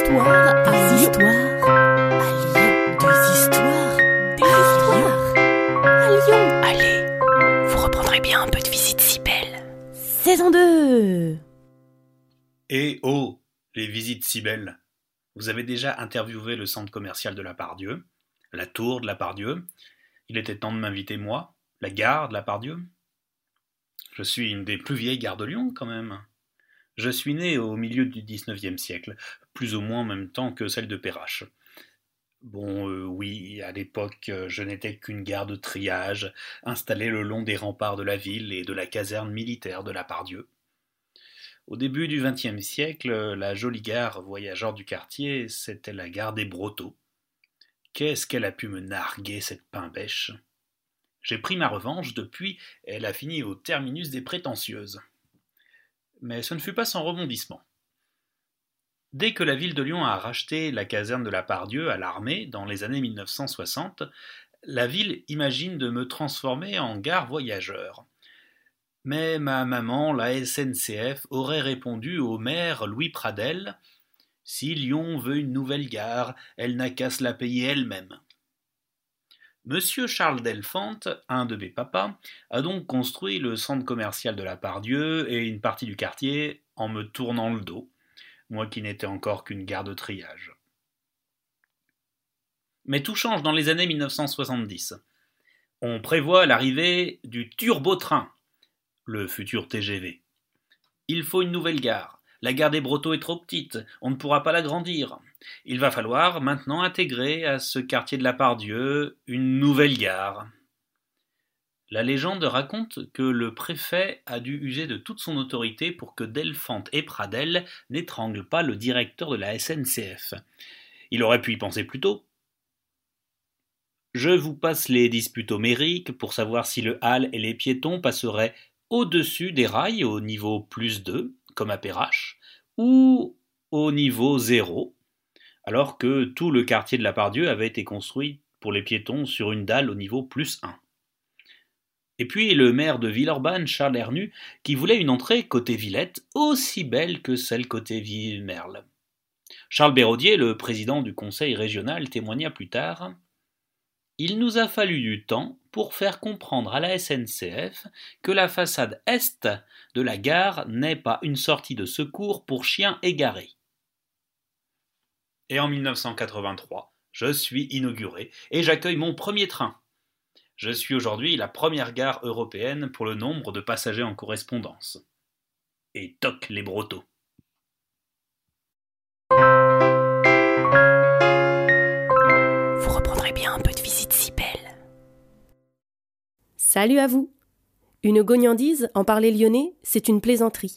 histoires à histoires à Lyon. Des histoires, des histoires à Lyon. Allez, vous reprendrez bien un peu de visite si belle. Saison 2 Et oh, les visites si belles Vous avez déjà interviewé le centre commercial de la Pardieu, la tour de la Pardieu. Il était temps de m'inviter moi, la gare de la Pardieu. Je suis une des plus vieilles gares de Lyon quand même. Je suis né au milieu du XIXe siècle, plus ou moins en même temps que celle de Perrache. Bon, euh, oui, à l'époque, euh, je n'étais qu'une gare de triage, installée le long des remparts de la ville et de la caserne militaire de la Pardieu. Au début du XXe siècle, la jolie gare voyageur du quartier, c'était la gare des Brotteaux. Qu'est-ce qu'elle a pu me narguer, cette pain-bêche J'ai pris ma revanche, depuis, elle a fini au terminus des prétentieuses mais ce ne fut pas sans rebondissement. Dès que la ville de Lyon a racheté la caserne de la Pardieu à l'armée dans les années 1960, la ville imagine de me transformer en gare voyageur. Mais ma maman, la SNCF, aurait répondu au maire Louis Pradel Si Lyon veut une nouvelle gare, elle n'a qu'à se la payer elle-même. Monsieur Charles Delphante, un de mes papas, a donc construit le centre commercial de la Pardieu et une partie du quartier en me tournant le dos, moi qui n'étais encore qu'une gare de triage. Mais tout change dans les années 1970. On prévoit l'arrivée du turbo-train, le futur TGV. Il faut une nouvelle gare. La gare des Brotteaux est trop petite, on ne pourra pas l'agrandir. Il va falloir maintenant intégrer à ce quartier de la Pardieu une nouvelle gare. La légende raconte que le préfet a dû user de toute son autorité pour que Delphante et Pradel n'étranglent pas le directeur de la SNCF. Il aurait pu y penser plus tôt. Je vous passe les disputes homériques pour savoir si le hall et les piétons passeraient au-dessus des rails au niveau plus 2, comme à Perrache, ou au niveau zéro, alors que tout le quartier de la Pardieu avait été construit pour les piétons sur une dalle au niveau plus 1. Et puis le maire de Villeurbanne, Charles Hernu, qui voulait une entrée côté Villette aussi belle que celle côté Villemerle. Charles Béraudier, le président du conseil régional, témoigna plus tard Il nous a fallu du temps pour faire comprendre à la SNCF que la façade est de la gare n'est pas une sortie de secours pour chiens égarés. Et en 1983, je suis inauguré et j'accueille mon premier train. Je suis aujourd'hui la première gare européenne pour le nombre de passagers en correspondance. Et toc les brotteaux. Vous reprendrez bien un peu de visite si belle. Salut à vous Une gognandise, en parler lyonnais, c'est une plaisanterie.